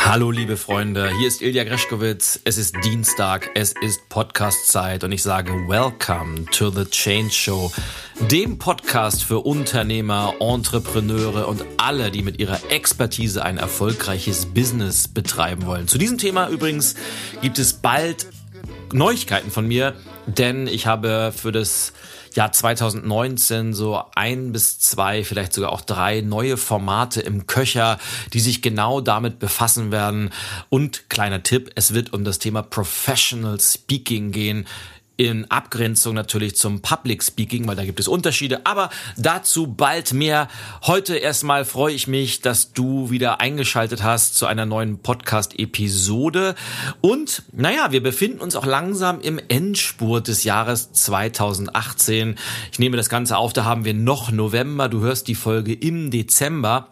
Hallo liebe Freunde, hier ist Ilja Greschkowitz. Es ist Dienstag, es ist Podcast-Zeit und ich sage Welcome to the Change Show, dem Podcast für Unternehmer, Entrepreneure und alle, die mit ihrer Expertise ein erfolgreiches Business betreiben wollen. Zu diesem Thema übrigens gibt es bald Neuigkeiten von mir, denn ich habe für das Jahr 2019 so ein bis zwei, vielleicht sogar auch drei neue Formate im Köcher, die sich genau damit befassen werden. Und kleiner Tipp, es wird um das Thema Professional Speaking gehen in Abgrenzung natürlich zum Public Speaking, weil da gibt es Unterschiede, aber dazu bald mehr. Heute erstmal freue ich mich, dass du wieder eingeschaltet hast zu einer neuen Podcast-Episode. Und naja, wir befinden uns auch langsam im Endspurt des Jahres 2018. Ich nehme das Ganze auf, da haben wir noch November. Du hörst die Folge im Dezember.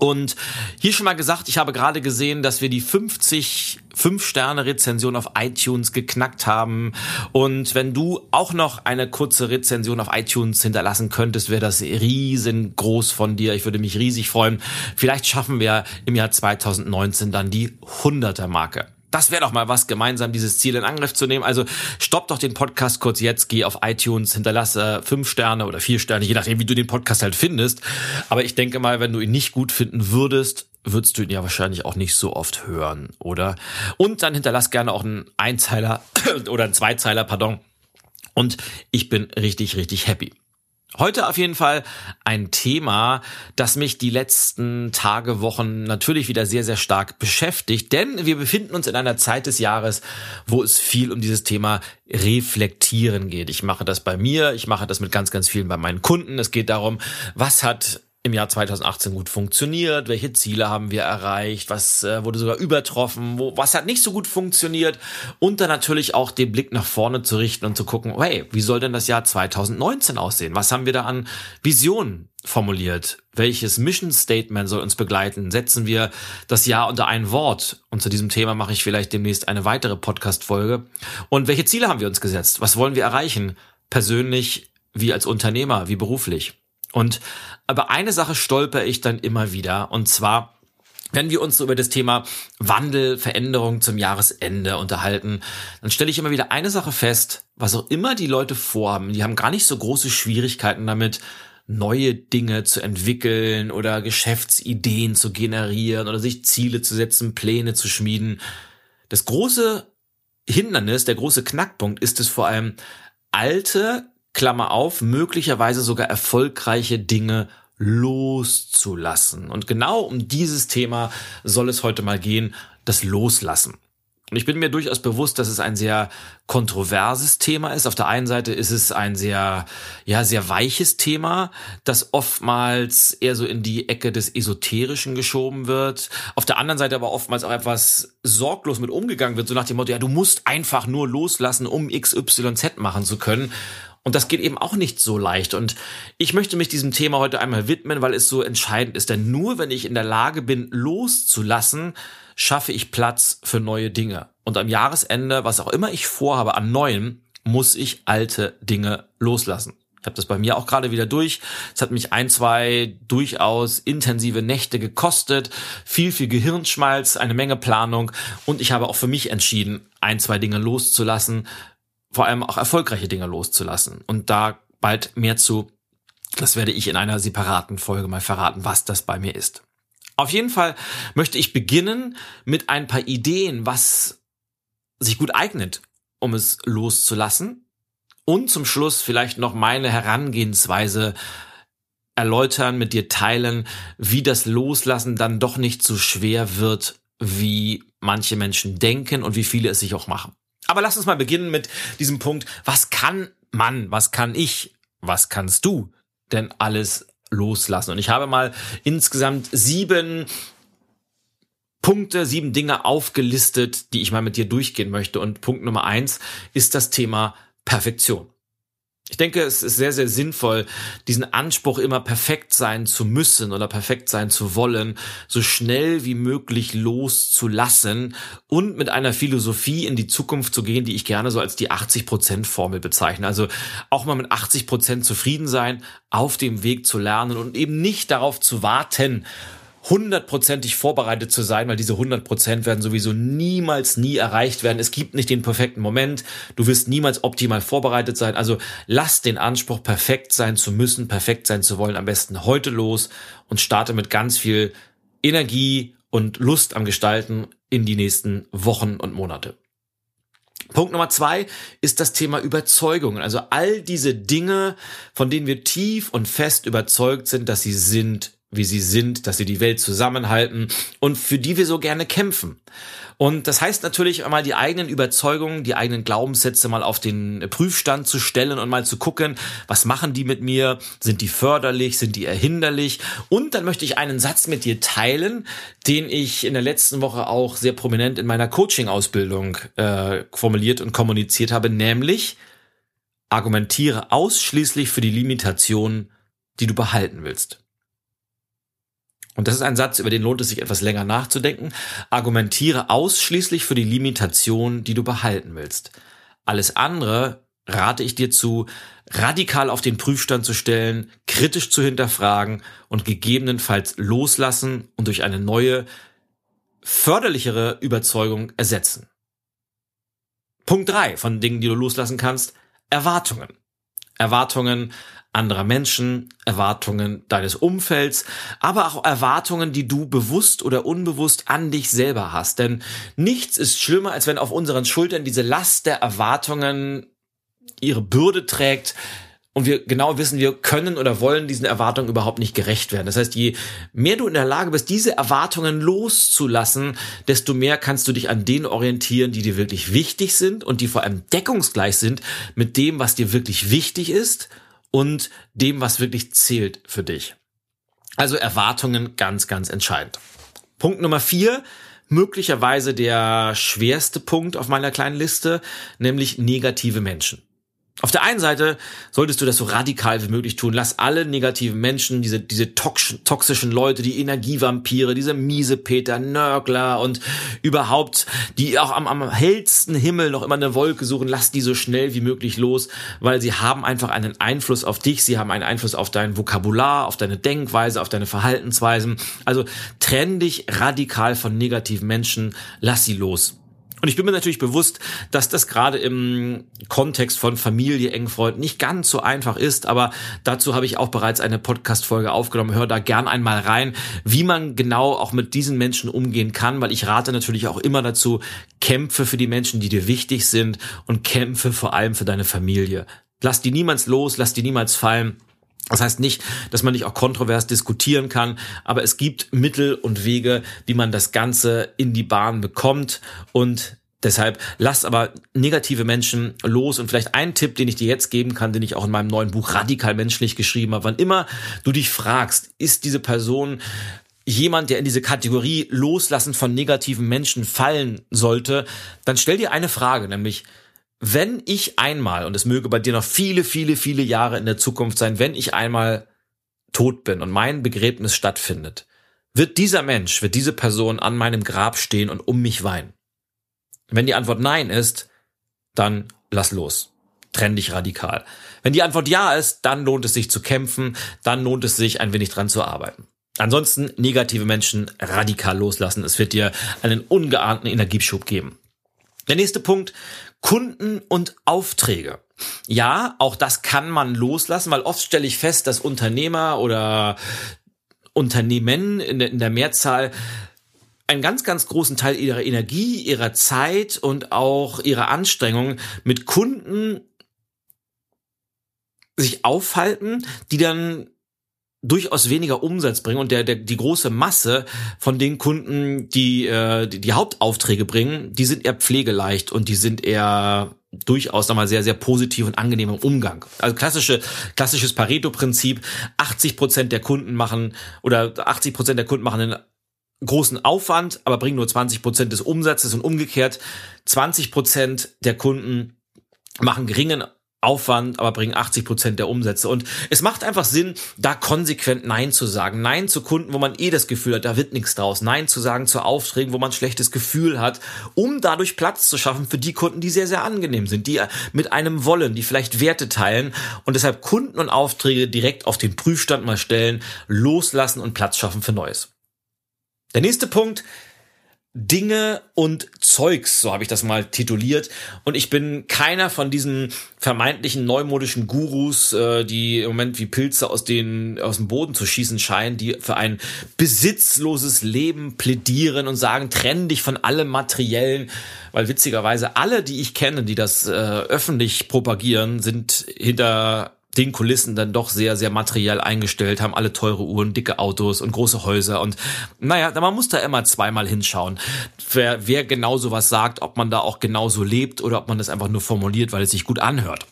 Und hier schon mal gesagt, ich habe gerade gesehen, dass wir die 50 5-Sterne-Rezension auf iTunes geknackt haben. Und wenn du auch noch eine kurze Rezension auf iTunes hinterlassen könntest, wäre das riesengroß von dir. Ich würde mich riesig freuen. Vielleicht schaffen wir im Jahr 2019 dann die 100er-Marke. Das wäre doch mal was, gemeinsam dieses Ziel in Angriff zu nehmen. Also stopp doch den Podcast kurz jetzt, geh auf iTunes, hinterlasse fünf Sterne oder vier Sterne, je nachdem, wie du den Podcast halt findest. Aber ich denke mal, wenn du ihn nicht gut finden würdest, würdest du ihn ja wahrscheinlich auch nicht so oft hören, oder? Und dann hinterlass gerne auch einen Einzeiler oder einen Zweizeiler, pardon. Und ich bin richtig, richtig happy. Heute auf jeden Fall ein Thema, das mich die letzten Tage, Wochen natürlich wieder sehr, sehr stark beschäftigt, denn wir befinden uns in einer Zeit des Jahres, wo es viel um dieses Thema Reflektieren geht. Ich mache das bei mir, ich mache das mit ganz, ganz vielen bei meinen Kunden. Es geht darum, was hat im Jahr 2018 gut funktioniert, welche Ziele haben wir erreicht, was äh, wurde sogar übertroffen, wo, was hat nicht so gut funktioniert und dann natürlich auch den Blick nach vorne zu richten und zu gucken, hey, wie soll denn das Jahr 2019 aussehen? Was haben wir da an Visionen formuliert? Welches Mission Statement soll uns begleiten? Setzen wir das Jahr unter ein Wort? Und zu diesem Thema mache ich vielleicht demnächst eine weitere Podcast-Folge. Und welche Ziele haben wir uns gesetzt? Was wollen wir erreichen? Persönlich, wie als Unternehmer, wie beruflich? Und aber eine Sache stolper ich dann immer wieder, und zwar, wenn wir uns so über das Thema Wandel, Veränderung zum Jahresende unterhalten, dann stelle ich immer wieder eine Sache fest, was auch immer die Leute vorhaben, die haben gar nicht so große Schwierigkeiten damit, neue Dinge zu entwickeln oder Geschäftsideen zu generieren oder sich Ziele zu setzen, Pläne zu schmieden. Das große Hindernis, der große Knackpunkt ist es vor allem, alte, Klammer auf, möglicherweise sogar erfolgreiche Dinge loszulassen. Und genau um dieses Thema soll es heute mal gehen, das Loslassen. Und ich bin mir durchaus bewusst, dass es ein sehr kontroverses Thema ist. Auf der einen Seite ist es ein sehr, ja, sehr weiches Thema, das oftmals eher so in die Ecke des Esoterischen geschoben wird. Auf der anderen Seite aber oftmals auch etwas sorglos mit umgegangen wird, so nach dem Motto, ja, du musst einfach nur loslassen, um XYZ machen zu können. Und das geht eben auch nicht so leicht. Und ich möchte mich diesem Thema heute einmal widmen, weil es so entscheidend ist. Denn nur wenn ich in der Lage bin, loszulassen, schaffe ich Platz für neue Dinge. Und am Jahresende, was auch immer ich vorhabe an Neuem, muss ich alte Dinge loslassen. Ich habe das bei mir auch gerade wieder durch. Es hat mich ein, zwei durchaus intensive Nächte gekostet, viel, viel Gehirnschmalz, eine Menge Planung und ich habe auch für mich entschieden, ein, zwei Dinge loszulassen, vor allem auch erfolgreiche Dinge loszulassen. Und da bald mehr zu, das werde ich in einer separaten Folge mal verraten, was das bei mir ist. Auf jeden Fall möchte ich beginnen mit ein paar Ideen, was sich gut eignet, um es loszulassen. Und zum Schluss vielleicht noch meine Herangehensweise erläutern, mit dir teilen, wie das Loslassen dann doch nicht so schwer wird, wie manche Menschen denken und wie viele es sich auch machen. Aber lass uns mal beginnen mit diesem Punkt. Was kann man, was kann ich, was kannst du denn alles loslassen? Und ich habe mal insgesamt sieben Punkte, sieben Dinge aufgelistet, die ich mal mit dir durchgehen möchte. Und Punkt Nummer eins ist das Thema Perfektion. Ich denke, es ist sehr, sehr sinnvoll, diesen Anspruch immer perfekt sein zu müssen oder perfekt sein zu wollen, so schnell wie möglich loszulassen und mit einer Philosophie in die Zukunft zu gehen, die ich gerne so als die 80%-Formel bezeichne. Also auch mal mit 80% zufrieden sein, auf dem Weg zu lernen und eben nicht darauf zu warten, hundertprozentig vorbereitet zu sein, weil diese hundert Prozent werden sowieso niemals nie erreicht werden. Es gibt nicht den perfekten Moment. Du wirst niemals optimal vorbereitet sein. Also lass den Anspruch, perfekt sein zu müssen, perfekt sein zu wollen, am besten heute los und starte mit ganz viel Energie und Lust am Gestalten in die nächsten Wochen und Monate. Punkt Nummer zwei ist das Thema Überzeugungen. Also all diese Dinge, von denen wir tief und fest überzeugt sind, dass sie sind, wie sie sind, dass sie die Welt zusammenhalten und für die wir so gerne kämpfen. Und das heißt natürlich einmal die eigenen Überzeugungen, die eigenen Glaubenssätze mal auf den Prüfstand zu stellen und mal zu gucken, was machen die mit mir? Sind die förderlich? Sind die erhinderlich? Und dann möchte ich einen Satz mit dir teilen, den ich in der letzten Woche auch sehr prominent in meiner Coaching-Ausbildung äh, formuliert und kommuniziert habe, nämlich argumentiere ausschließlich für die Limitation, die du behalten willst. Und das ist ein Satz, über den lohnt es sich etwas länger nachzudenken. Argumentiere ausschließlich für die Limitation, die du behalten willst. Alles andere rate ich dir zu, radikal auf den Prüfstand zu stellen, kritisch zu hinterfragen und gegebenenfalls loslassen und durch eine neue, förderlichere Überzeugung ersetzen. Punkt drei von Dingen, die du loslassen kannst, Erwartungen. Erwartungen anderer Menschen, Erwartungen deines Umfelds, aber auch Erwartungen, die du bewusst oder unbewusst an dich selber hast. Denn nichts ist schlimmer, als wenn auf unseren Schultern diese Last der Erwartungen ihre Bürde trägt, und wir genau wissen, wir können oder wollen diesen Erwartungen überhaupt nicht gerecht werden. Das heißt, je mehr du in der Lage bist, diese Erwartungen loszulassen, desto mehr kannst du dich an denen orientieren, die dir wirklich wichtig sind und die vor allem deckungsgleich sind mit dem, was dir wirklich wichtig ist und dem, was wirklich zählt für dich. Also Erwartungen ganz, ganz entscheidend. Punkt Nummer vier, möglicherweise der schwerste Punkt auf meiner kleinen Liste, nämlich negative Menschen. Auf der einen Seite solltest du das so radikal wie möglich tun. Lass alle negativen Menschen, diese, diese toxischen Leute, die Energievampire, diese miese Peter, Nörgler und überhaupt, die auch am, am hellsten Himmel noch immer eine Wolke suchen, lass die so schnell wie möglich los, weil sie haben einfach einen Einfluss auf dich, sie haben einen Einfluss auf dein Vokabular, auf deine Denkweise, auf deine Verhaltensweisen. Also trenn dich radikal von negativen Menschen, lass sie los. Und ich bin mir natürlich bewusst, dass das gerade im Kontext von Familie, engen Freunden nicht ganz so einfach ist, aber dazu habe ich auch bereits eine Podcast-Folge aufgenommen. Hör da gern einmal rein, wie man genau auch mit diesen Menschen umgehen kann, weil ich rate natürlich auch immer dazu, kämpfe für die Menschen, die dir wichtig sind und kämpfe vor allem für deine Familie. Lass die niemals los, lass die niemals fallen. Das heißt nicht, dass man nicht auch kontrovers diskutieren kann, aber es gibt Mittel und Wege, wie man das Ganze in die Bahn bekommt und Deshalb lass aber negative Menschen los und vielleicht ein Tipp, den ich dir jetzt geben kann, den ich auch in meinem neuen Buch Radikal Menschlich geschrieben habe. Wann immer du dich fragst, ist diese Person jemand, der in diese Kategorie Loslassen von negativen Menschen fallen sollte, dann stell dir eine Frage, nämlich, wenn ich einmal, und es möge bei dir noch viele, viele, viele Jahre in der Zukunft sein, wenn ich einmal tot bin und mein Begräbnis stattfindet, wird dieser Mensch, wird diese Person an meinem Grab stehen und um mich weinen? Wenn die Antwort nein ist, dann lass los. Trenn dich radikal. Wenn die Antwort ja ist, dann lohnt es sich zu kämpfen, dann lohnt es sich ein wenig dran zu arbeiten. Ansonsten negative Menschen radikal loslassen. Es wird dir einen ungeahnten Energieschub geben. Der nächste Punkt, Kunden und Aufträge. Ja, auch das kann man loslassen, weil oft stelle ich fest, dass Unternehmer oder Unternehmen in der, Mehrzahl einen ganz, ganz großen Teil ihrer Energie, ihrer Zeit und auch ihrer Anstrengungen mit Kunden sich aufhalten, die dann durchaus weniger Umsatz bringen und der, der die große Masse von den Kunden, die, äh, die die Hauptaufträge bringen, die sind eher pflegeleicht und die sind eher durchaus nochmal sehr, sehr positiv und angenehm im Umgang. Also klassische, klassisches Pareto-Prinzip, 80 Prozent der Kunden machen oder 80 Prozent der Kunden machen einen großen Aufwand, aber bringen nur 20 Prozent des Umsatzes und umgekehrt 20 Prozent der Kunden machen geringen Aufwand, aber bringen 80 Prozent der Umsätze. Und es macht einfach Sinn, da konsequent Nein zu sagen. Nein zu Kunden, wo man eh das Gefühl hat, da wird nichts draus. Nein zu sagen zu Aufträgen, wo man schlechtes Gefühl hat, um dadurch Platz zu schaffen für die Kunden, die sehr, sehr angenehm sind, die mit einem wollen, die vielleicht Werte teilen und deshalb Kunden und Aufträge direkt auf den Prüfstand mal stellen, loslassen und Platz schaffen für Neues. Der nächste Punkt, Dinge und Zeugs, so habe ich das mal tituliert. Und ich bin keiner von diesen vermeintlichen neumodischen Gurus, äh, die im Moment wie Pilze aus, den, aus dem Boden zu schießen scheinen, die für ein besitzloses Leben plädieren und sagen, trenn dich von allem Materiellen. Weil witzigerweise alle, die ich kenne, die das äh, öffentlich propagieren, sind hinter den Kulissen dann doch sehr, sehr materiell eingestellt, haben alle teure Uhren, dicke Autos und große Häuser und naja, man muss da immer zweimal hinschauen, wer, wer genau sowas sagt, ob man da auch genauso lebt oder ob man das einfach nur formuliert, weil es sich gut anhört.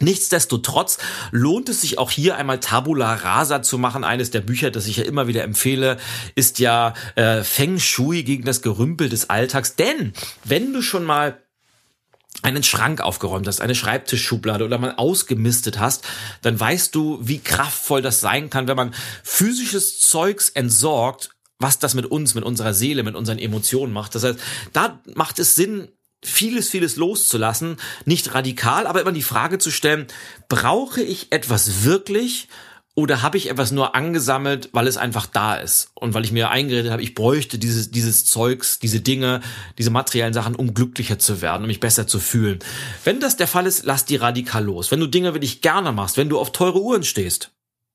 Nichtsdestotrotz lohnt es sich auch hier einmal Tabula Rasa zu machen. Eines der Bücher, das ich ja immer wieder empfehle, ist ja äh, Feng Shui gegen das Gerümpel des Alltags. Denn wenn du schon mal einen Schrank aufgeräumt hast, eine Schreibtischschublade oder mal ausgemistet hast, dann weißt du, wie kraftvoll das sein kann, wenn man physisches Zeugs entsorgt, was das mit uns, mit unserer Seele, mit unseren Emotionen macht. Das heißt, da macht es Sinn, vieles, vieles loszulassen, nicht radikal, aber immer die Frage zu stellen, brauche ich etwas wirklich oder habe ich etwas nur angesammelt, weil es einfach da ist und weil ich mir eingeredet habe, ich bräuchte dieses, dieses Zeugs, diese Dinge, diese materiellen Sachen, um glücklicher zu werden, um mich besser zu fühlen. Wenn das der Fall ist, lass die radikal los. Wenn du Dinge wirklich gerne machst, wenn du auf teure Uhren stehst,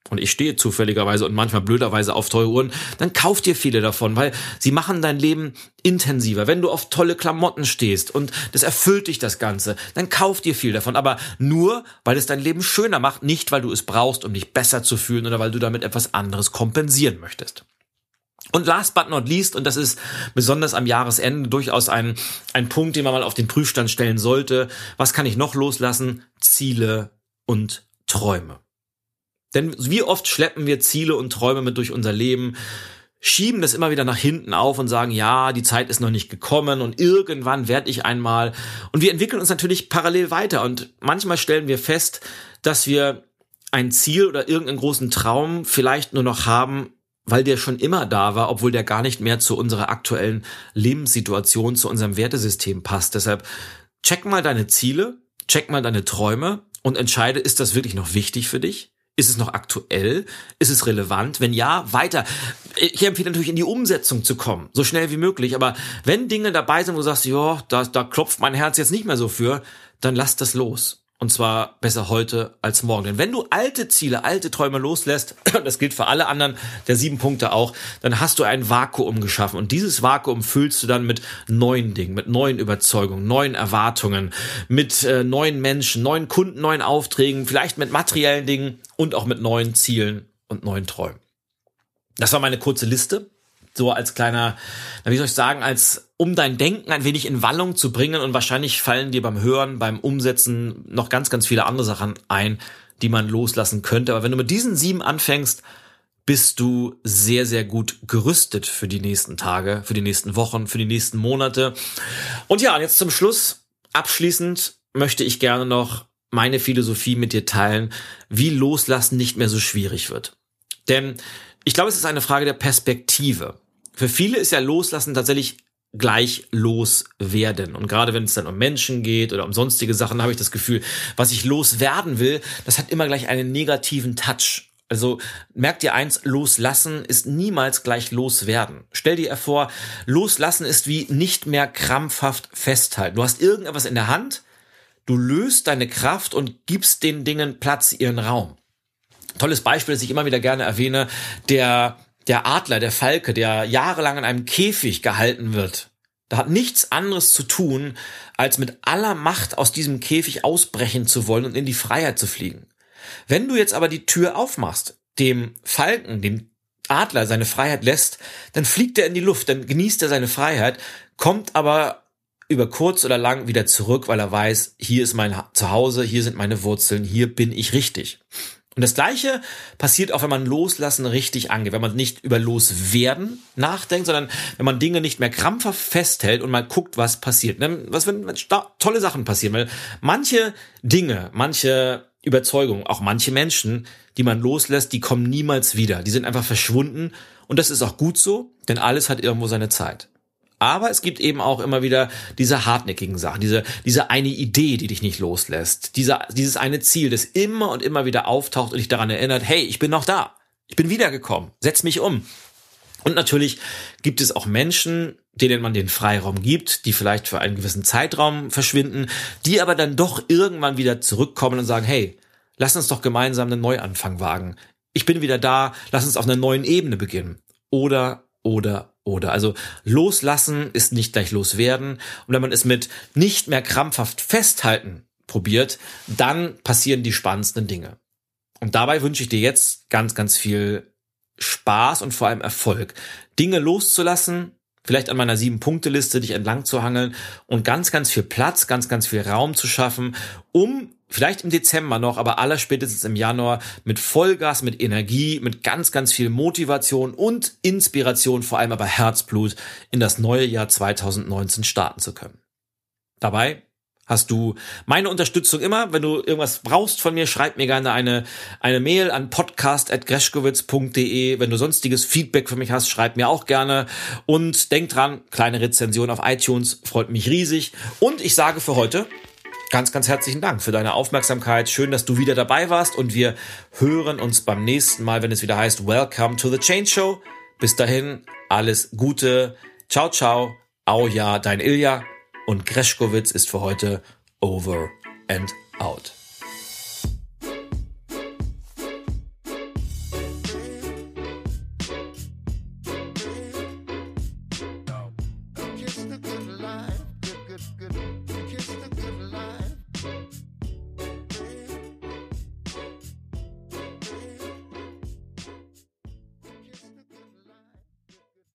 und ich stehe zufälligerweise und manchmal blöderweise auf teure Uhren, dann kauf dir viele davon, weil sie machen dein Leben intensiver. Wenn du auf tolle Klamotten stehst und das erfüllt dich das Ganze, dann kauf dir viel davon, aber nur, weil es dein Leben schöner macht, nicht weil du es brauchst, um dich besser zu fühlen oder weil du damit etwas anderes kompensieren möchtest. Und last but not least, und das ist besonders am Jahresende durchaus ein, ein Punkt, den man mal auf den Prüfstand stellen sollte, was kann ich noch loslassen? Ziele und Träume. Denn wie oft schleppen wir Ziele und Träume mit durch unser Leben, schieben das immer wieder nach hinten auf und sagen, ja, die Zeit ist noch nicht gekommen und irgendwann werde ich einmal. Und wir entwickeln uns natürlich parallel weiter und manchmal stellen wir fest, dass wir ein Ziel oder irgendeinen großen Traum vielleicht nur noch haben, weil der schon immer da war, obwohl der gar nicht mehr zu unserer aktuellen Lebenssituation, zu unserem Wertesystem passt. Deshalb check mal deine Ziele, check mal deine Träume und entscheide, ist das wirklich noch wichtig für dich? Ist es noch aktuell? Ist es relevant? Wenn ja, weiter. Ich empfehle natürlich in die Umsetzung zu kommen, so schnell wie möglich. Aber wenn Dinge dabei sind, wo du sagst, ja, da, da klopft mein Herz jetzt nicht mehr so für, dann lass das los. Und zwar besser heute als morgen. Denn wenn du alte Ziele, alte Träume loslässt, das gilt für alle anderen der sieben Punkte auch, dann hast du ein Vakuum geschaffen. Und dieses Vakuum füllst du dann mit neuen Dingen, mit neuen Überzeugungen, neuen Erwartungen, mit äh, neuen Menschen, neuen Kunden, neuen Aufträgen, vielleicht mit materiellen Dingen und auch mit neuen Zielen und neuen Träumen. Das war meine kurze Liste so als kleiner, wie soll ich sagen, als um dein Denken ein wenig in Wallung zu bringen und wahrscheinlich fallen dir beim Hören, beim Umsetzen noch ganz, ganz viele andere Sachen ein, die man loslassen könnte. Aber wenn du mit diesen sieben anfängst, bist du sehr, sehr gut gerüstet für die nächsten Tage, für die nächsten Wochen, für die nächsten Monate. Und ja, jetzt zum Schluss, abschließend möchte ich gerne noch meine Philosophie mit dir teilen, wie Loslassen nicht mehr so schwierig wird. Denn ich glaube, es ist eine Frage der Perspektive. Für viele ist ja Loslassen tatsächlich gleich loswerden. Und gerade wenn es dann um Menschen geht oder um sonstige Sachen, habe ich das Gefühl, was ich loswerden will, das hat immer gleich einen negativen Touch. Also merkt dir eins, loslassen ist niemals gleich loswerden. Stell dir vor, loslassen ist wie nicht mehr krampfhaft festhalten. Du hast irgendetwas in der Hand, du löst deine Kraft und gibst den Dingen Platz, ihren Raum. Tolles Beispiel, das ich immer wieder gerne erwähne, der, der Adler, der Falke, der jahrelang in einem Käfig gehalten wird. Da hat nichts anderes zu tun, als mit aller Macht aus diesem Käfig ausbrechen zu wollen und in die Freiheit zu fliegen. Wenn du jetzt aber die Tür aufmachst, dem Falken, dem Adler seine Freiheit lässt, dann fliegt er in die Luft, dann genießt er seine Freiheit, kommt aber über kurz oder lang wieder zurück, weil er weiß, hier ist mein Zuhause, hier sind meine Wurzeln, hier bin ich richtig. Und das Gleiche passiert auch, wenn man Loslassen richtig angeht, wenn man nicht über Loswerden nachdenkt, sondern wenn man Dinge nicht mehr krampfhaft festhält und mal guckt, was passiert. Ne, was wenn tolle Sachen passieren, weil manche Dinge, manche Überzeugungen, auch manche Menschen, die man loslässt, die kommen niemals wieder. Die sind einfach verschwunden und das ist auch gut so, denn alles hat irgendwo seine Zeit. Aber es gibt eben auch immer wieder diese hartnäckigen Sachen, diese, diese eine Idee, die dich nicht loslässt, dieser, dieses eine Ziel, das immer und immer wieder auftaucht und dich daran erinnert, hey, ich bin noch da. Ich bin wiedergekommen. Setz mich um. Und natürlich gibt es auch Menschen, denen man den Freiraum gibt, die vielleicht für einen gewissen Zeitraum verschwinden, die aber dann doch irgendwann wieder zurückkommen und sagen, hey, lass uns doch gemeinsam einen Neuanfang wagen. Ich bin wieder da, lass uns auf einer neuen Ebene beginnen. Oder, oder, oder. Also loslassen ist nicht gleich loswerden. Und wenn man es mit nicht mehr krampfhaft festhalten probiert, dann passieren die spannendsten Dinge. Und dabei wünsche ich dir jetzt ganz, ganz viel Spaß und vor allem Erfolg. Dinge loszulassen, vielleicht an meiner Sieben-Punkte-Liste dich entlang zu hangeln und ganz, ganz viel Platz, ganz, ganz viel Raum zu schaffen, um vielleicht im Dezember noch, aber aller spätestens im Januar mit Vollgas, mit Energie, mit ganz, ganz viel Motivation und Inspiration, vor allem aber Herzblut in das neue Jahr 2019 starten zu können. Dabei hast du meine Unterstützung immer. Wenn du irgendwas brauchst von mir, schreib mir gerne eine, eine Mail an podcast.greschkowitz.de. Wenn du sonstiges Feedback für mich hast, schreib mir auch gerne. Und denk dran, kleine Rezension auf iTunes freut mich riesig. Und ich sage für heute ganz, ganz herzlichen Dank für deine Aufmerksamkeit. Schön, dass du wieder dabei warst und wir hören uns beim nächsten Mal, wenn es wieder heißt Welcome to the Change Show. Bis dahin, alles Gute. Ciao, ciao. Au ja, dein Ilja und Greschkowitz ist für heute over and out.